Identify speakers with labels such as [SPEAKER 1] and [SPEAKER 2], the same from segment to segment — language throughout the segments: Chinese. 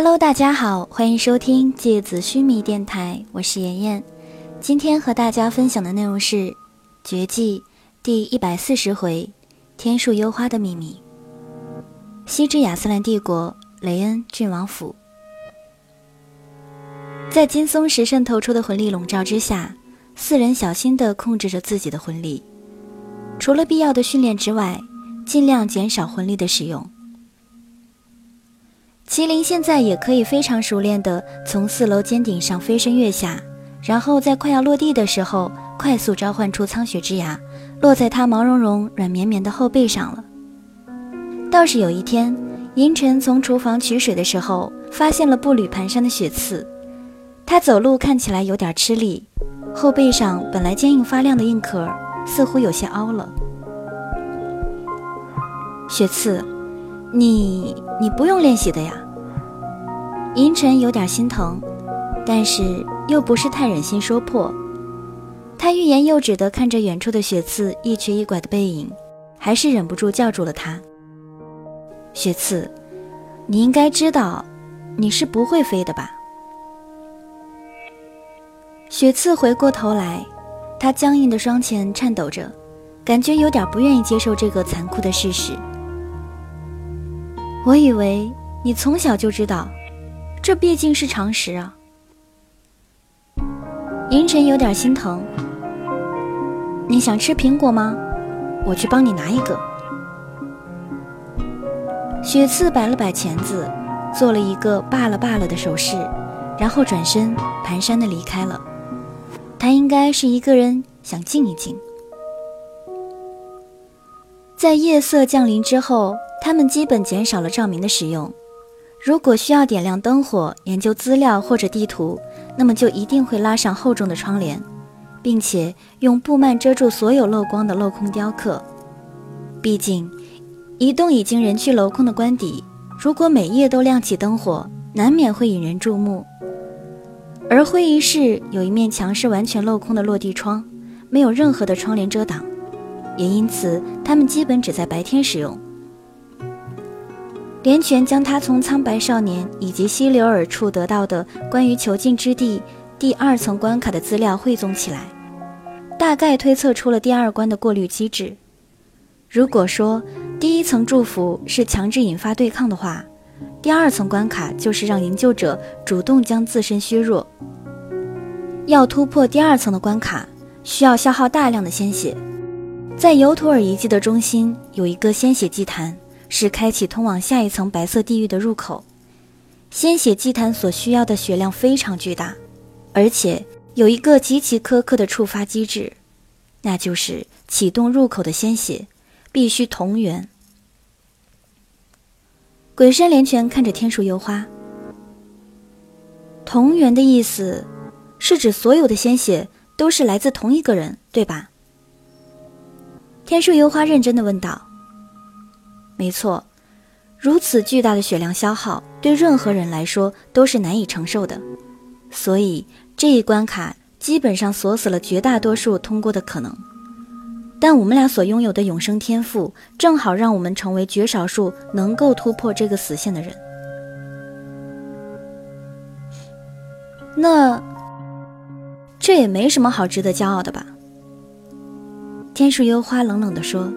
[SPEAKER 1] Hello，大家好，欢迎收听芥子须弥电台，我是妍妍。今天和大家分享的内容是《绝技》第一百四十回《天树幽花的秘密》。西之亚斯兰帝国雷恩郡王府，在金松石渗透出的魂力笼罩之下，四人小心地控制着自己的魂力，除了必要的训练之外，尽量减少魂力的使用。麒麟现在也可以非常熟练地从四楼尖顶上飞身跃下，然后在快要落地的时候，快速召唤出苍雪之牙，落在他毛茸茸、软绵绵的后背上了。倒是有一天，银尘从厨房取水的时候，发现了步履蹒跚的雪刺，他走路看起来有点吃力，后背上本来坚硬发亮的硬壳似乎有些凹了。雪刺。你你不用练习的呀。银尘有点心疼，但是又不是太忍心说破。他欲言又止的看着远处的雪刺一瘸一拐的背影，还是忍不住叫住了他。雪刺，你应该知道，你是不会飞的吧？雪刺回过头来，他僵硬的双前颤抖着，感觉有点不愿意接受这个残酷的事实。我以为你从小就知道，这毕竟是常识啊。银尘有点心疼。你想吃苹果吗？我去帮你拿一个。雪刺摆了摆钳子，做了一个罢了罢了的手势，然后转身蹒跚的离开了。他应该是一个人想静一静。在夜色降临之后。他们基本减少了照明的使用。如果需要点亮灯火研究资料或者地图，那么就一定会拉上厚重的窗帘，并且用布幔遮住所有漏光的镂空雕刻。毕竟，一栋已经人去楼空的官邸，如果每夜都亮起灯火，难免会引人注目。而会议室有一面墙是完全镂空的落地窗，没有任何的窗帘遮挡，也因此他们基本只在白天使用。连泉将他从苍白少年以及希留尔处得到的关于囚禁之地第二层关卡的资料汇总起来，大概推测出了第二关的过滤机制。如果说第一层祝福是强制引发对抗的话，第二层关卡就是让营救者主动将自身削弱。要突破第二层的关卡，需要消耗大量的鲜血。在尤图尔遗迹的中心有一个鲜血祭坛。是开启通往下一层白色地狱的入口。鲜血祭坛所需要的血量非常巨大，而且有一个极其苛刻的触发机制，那就是启动入口的鲜血必须同源。鬼山连泉看着天树幽花，同源的意思是指所有的鲜血都是来自同一个人，对吧？天树幽花认真的问道。没错，如此巨大的血量消耗，对任何人来说都是难以承受的。所以这一关卡基本上锁死了绝大多数通过的可能。但我们俩所拥有的永生天赋，正好让我们成为绝少数能够突破这个死线的人。那这也没什么好值得骄傲的吧？天树幽花冷冷地说。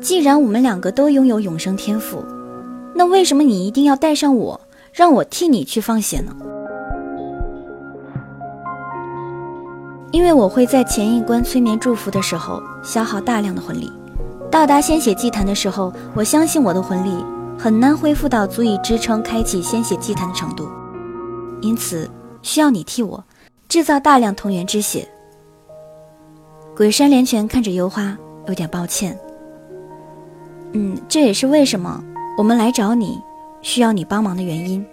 [SPEAKER 1] 既然我们两个都拥有永生天赋，那为什么你一定要带上我，让我替你去放血呢？因为我会在前一关催眠祝福的时候消耗大量的魂力，到达鲜血祭坛的时候，我相信我的魂力很难恢复到足以支撑开启鲜血祭坛的程度，因此需要你替我制造大量同源之血。鬼山连泉看着幽花，有点抱歉。嗯，这也是为什么我们来找你，需要你帮忙的原因。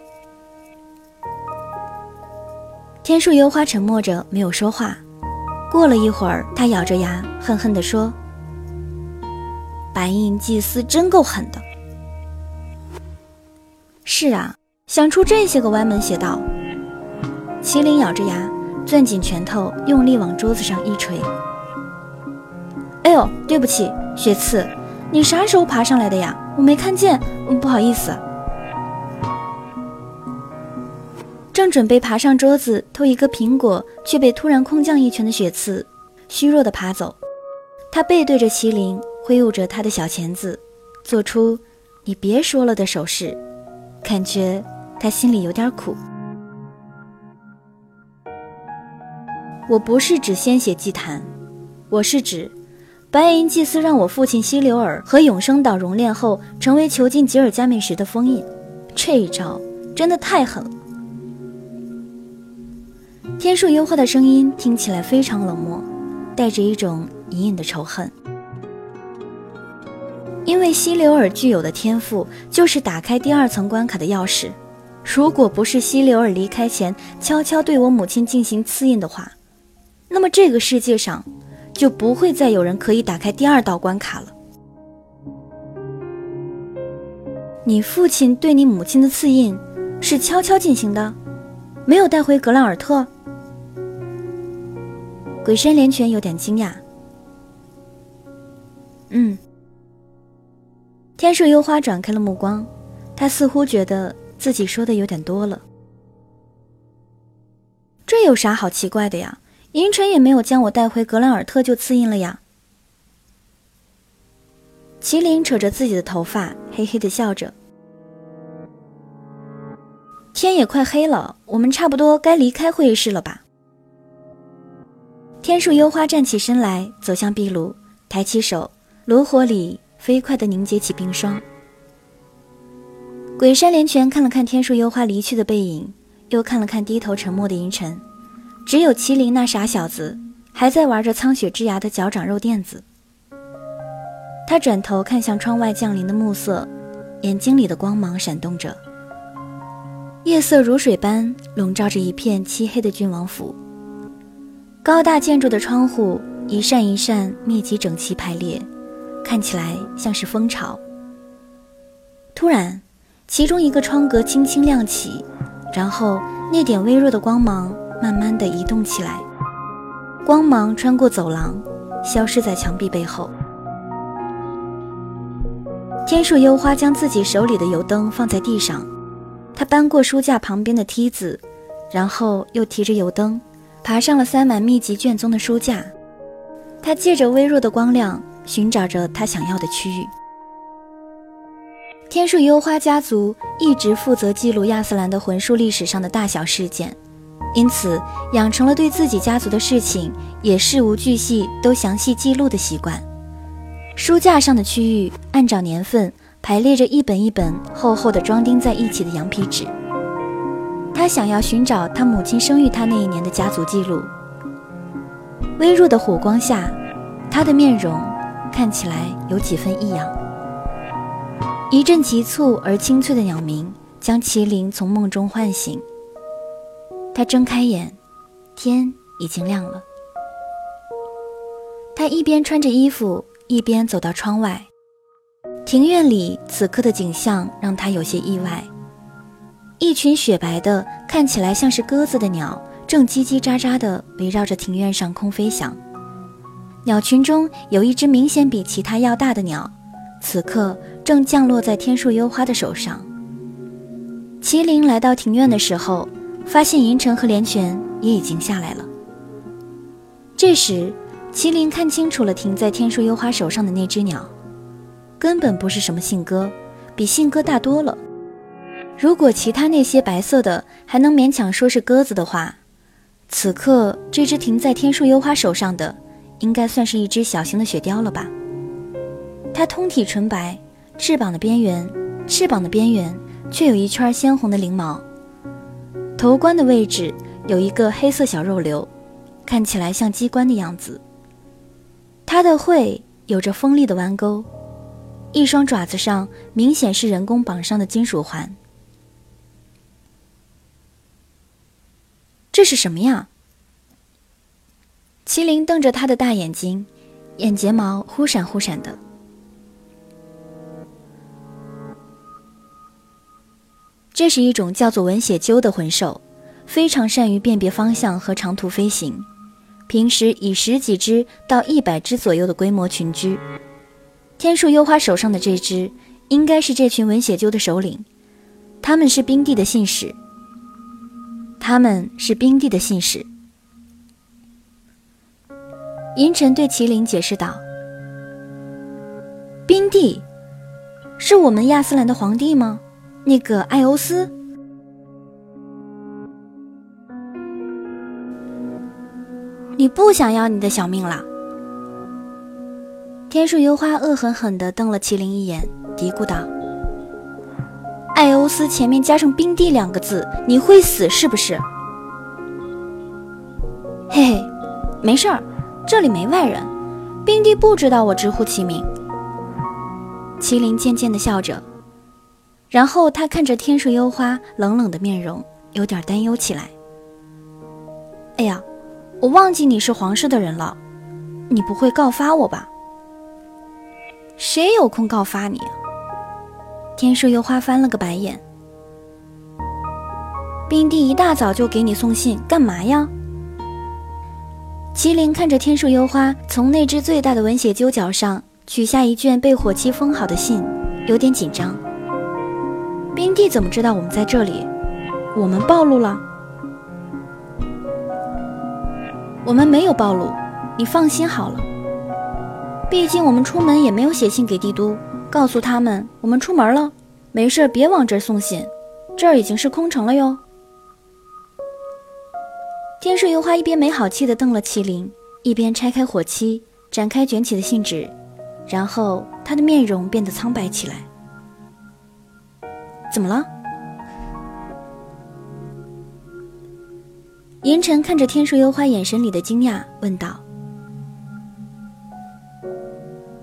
[SPEAKER 1] 天树幽花沉默着，没有说话。过了一会儿，他咬着牙，恨恨地说：“白银祭司真够狠的。”是啊，想出这些个歪门邪道。麒麟咬着牙，攥紧拳头，用力往桌子上一捶。哎呦，对不起，雪刺。你啥时候爬上来的呀？我没看见，不好意思。正准备爬上桌子偷一个苹果，却被突然空降一拳的雪刺虚弱的爬走。他背对着麒麟，挥舞着他的小钳子，做出“你别说了”的手势，感觉他心里有点苦。我不是指鲜血祭坛，我是指白银祭司让我父亲希留尔和永生岛熔炼后成为囚禁吉尔加美什的封印。这一招真的太狠了。天树幽花的声音听起来非常冷漠，带着一种隐隐的仇恨。因为希留尔具有的天赋就是打开第二层关卡的钥匙。如果不是希留尔离开前悄悄对我母亲进行刺印的话，那么这个世界上就不会再有人可以打开第二道关卡了。你父亲对你母亲的刺印是悄悄进行的，没有带回格兰尔特。鬼山连泉有点惊讶。嗯。天树幽花转开了目光，他似乎觉得自己说的有点多了。这有啥好奇怪的呀？银尘也没有将我带回格兰尔特就刺印了呀。麒麟扯着自己的头发，嘿嘿的笑着。天也快黑了，我们差不多该离开会议室了吧？天树幽花站起身来，走向壁炉，抬起手，炉火里飞快地凝结起冰霜。鬼山连泉看了看天树幽花离去的背影，又看了看低头沉默的银尘，只有麒麟那傻小子还在玩着苍雪之牙的脚掌肉垫子。他转头看向窗外降临的暮色，眼睛里的光芒闪动着，夜色如水般笼罩着一片漆黑的郡王府。高大建筑的窗户一扇一扇密集整齐排列，看起来像是蜂巢。突然，其中一个窗格轻轻亮起，然后那点微弱的光芒慢慢的移动起来，光芒穿过走廊，消失在墙壁背后。天树幽花将自己手里的油灯放在地上，他搬过书架旁边的梯子，然后又提着油灯。爬上了塞满秘籍卷宗的书架，他借着微弱的光亮寻找着他想要的区域。天树幽花家族一直负责记录亚斯兰的魂术历史上的大小事件，因此养成了对自己家族的事情也事无巨细都详细记录的习惯。书架上的区域按照年份排列着一本一本厚厚的装订在一起的羊皮纸。他想要寻找他母亲生育他那一年的家族记录。微弱的火光下，他的面容看起来有几分异样。一阵急促而清脆的鸟鸣将麒麟从梦中唤醒。他睁开眼，天已经亮了。他一边穿着衣服，一边走到窗外。庭院里此刻的景象让他有些意外。一群雪白的、看起来像是鸽子的鸟，正叽叽喳喳地围绕着庭院上空飞翔。鸟群中有一只明显比其他要大的鸟，此刻正降落在天树幽花的手上。麒麟来到庭院的时候，发现银尘和连泉也已经下来了。这时，麒麟看清楚了停在天树幽花手上的那只鸟，根本不是什么信鸽，比信鸽大多了。如果其他那些白色的还能勉强说是鸽子的话，此刻这只停在天树幽花手上的，应该算是一只小型的雪雕了吧？它通体纯白，翅膀的边缘，翅膀的边缘却有一圈鲜红的翎毛。头冠的位置有一个黑色小肉瘤，看起来像机关的样子。它的喙有着锋利的弯钩，一双爪子上明显是人工绑上的金属环。这是什么呀？麒麟瞪着他的大眼睛，眼睫毛忽闪忽闪的。这是一种叫做文血鸠的魂兽，非常善于辨别方向和长途飞行，平时以十几只到一百只左右的规模群居。天树幽花手上的这只，应该是这群文血鸠的首领，他们是冰帝的信使。他们是冰帝的信使。银尘对麒麟解释道：“冰帝，是我们亚斯兰的皇帝吗？那个艾欧斯？你不想要你的小命了？”天树幽花恶狠狠地瞪了麒麟一眼，嘀咕道。艾欧斯前面加上冰帝两个字，你会死是不是？嘿嘿，没事儿，这里没外人，冰帝不知道我直呼其名。麒麟渐渐地笑着，然后他看着天树幽花冷冷的面容，有点担忧起来。哎呀，我忘记你是皇室的人了，你不会告发我吧？谁有空告发你？天树幽花翻了个白眼。冰帝一大早就给你送信，干嘛呀？麒麟看着天树幽花从那只最大的文血鸠角上取下一卷被火漆封好的信，有点紧张。冰帝怎么知道我们在这里？我们暴露了？我们没有暴露，你放心好了。毕竟我们出门也没有写信给帝都。告诉他们，我们出门了，没事别往这儿送信，这儿已经是空城了哟。天水幽花一边没好气地瞪了麒麟，一边拆开火漆，展开卷起的信纸，然后他的面容变得苍白起来。怎么了？银尘看着天树幽花眼神里的惊讶，问道：“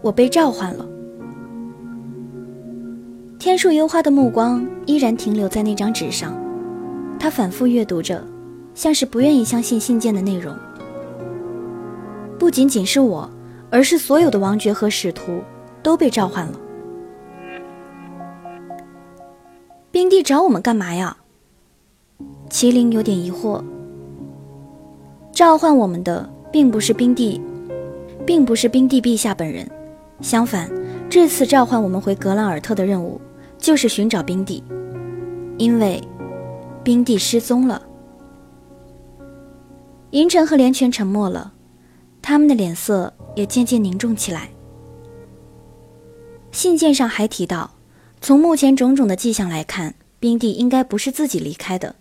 [SPEAKER 1] 我被召唤了。”天树幽花的目光依然停留在那张纸上，他反复阅读着，像是不愿意相信信件的内容。不仅仅是我，而是所有的王爵和使徒都被召唤了。冰帝找我们干嘛呀？麒麟有点疑惑。召唤我们的并不是冰帝，并不是冰帝陛下本人，相反，这次召唤我们回格兰尔特的任务。就是寻找冰帝，因为冰帝失踪了。银尘和连泉沉默了，他们的脸色也渐渐凝重起来。信件上还提到，从目前种种的迹象来看，冰帝应该不是自己离开的。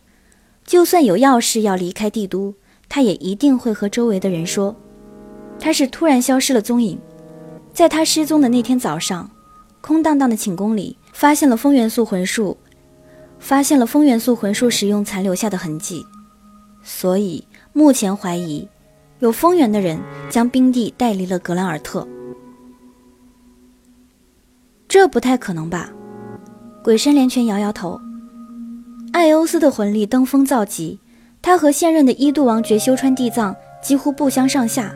[SPEAKER 1] 就算有要事要离开帝都，他也一定会和周围的人说，他是突然消失了踪影。在他失踪的那天早上，空荡荡的寝宫里。发现了风元素魂术，发现了风元素魂术使用残留下的痕迹，所以目前怀疑有风元的人将冰帝带离了格兰尔特。这不太可能吧？鬼神连拳摇摇头。艾欧斯的魂力登峰造极，他和现任的一度王爵修川地藏几乎不相上下，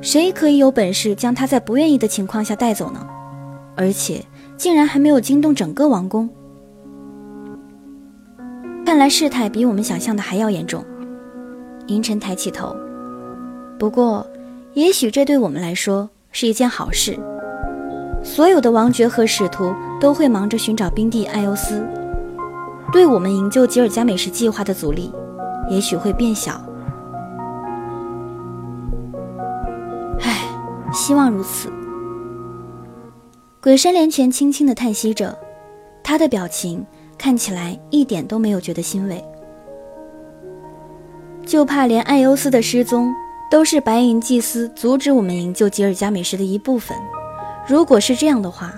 [SPEAKER 1] 谁可以有本事将他在不愿意的情况下带走呢？而且。竟然还没有惊动整个王宫，看来事态比我们想象的还要严重。银尘抬起头，不过，也许这对我们来说是一件好事。所有的王爵和使徒都会忙着寻找冰帝艾欧斯，对我们营救吉尔加美什计划的阻力，也许会变小。唉，希望如此。鬼山连泉轻轻地叹息着，他的表情看起来一点都没有觉得欣慰。就怕连艾欧斯的失踪都是白银祭司阻止我们营救吉尔加美什的一部分。如果是这样的话，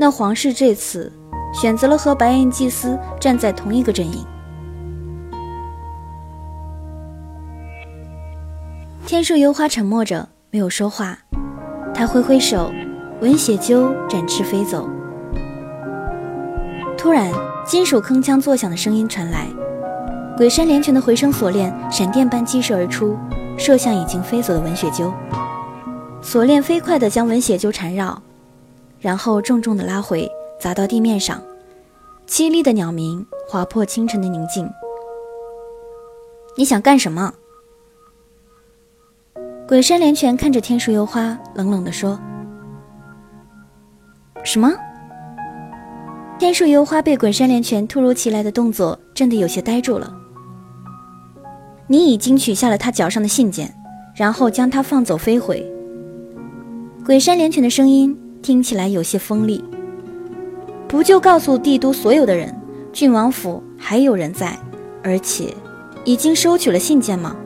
[SPEAKER 1] 那皇室这次选择了和白银祭司站在同一个阵营。天树幽花沉默着，没有说话，他挥挥手。文血鸠展翅飞走。突然，金属铿锵作响的声音传来，鬼山连拳的回声锁链闪电般激射而出，射向已经飞走的文血鸠。锁链飞快地将文血鸠缠绕，然后重重地拉回，砸到地面上，凄厉的鸟鸣划破清晨的宁静。你想干什么？鬼山连泉看着天树幽花，冷冷地说。什么？天树幽花被滚山连泉突如其来的动作震得有些呆住了。你已经取下了他脚上的信件，然后将他放走飞回。鬼山连泉的声音听起来有些锋利。不就告诉帝都所有的人，郡王府还有人在，而且已经收取了信件吗？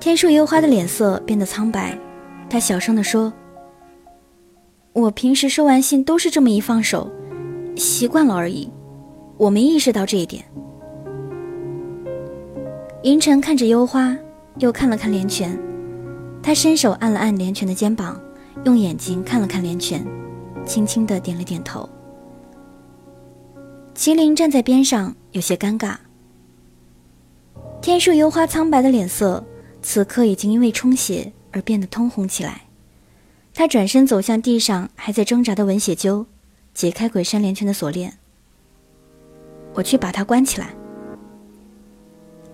[SPEAKER 1] 天树幽花的脸色变得苍白，他小声地说：“我平时收完信都是这么一放手，习惯了而已，我没意识到这一点。”银尘看着幽花，又看了看连泉，他伸手按了按连泉的肩膀。用眼睛看了看连泉，轻轻的点了点头。麒麟站在边上，有些尴尬。天树幽花苍白的脸色，此刻已经因为充血而变得通红起来。他转身走向地上还在挣扎的文血鸠，解开鬼山连泉的锁链。我去把他关起来。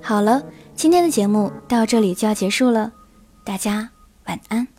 [SPEAKER 1] 好了，今天的节目到这里就要结束了，大家晚安。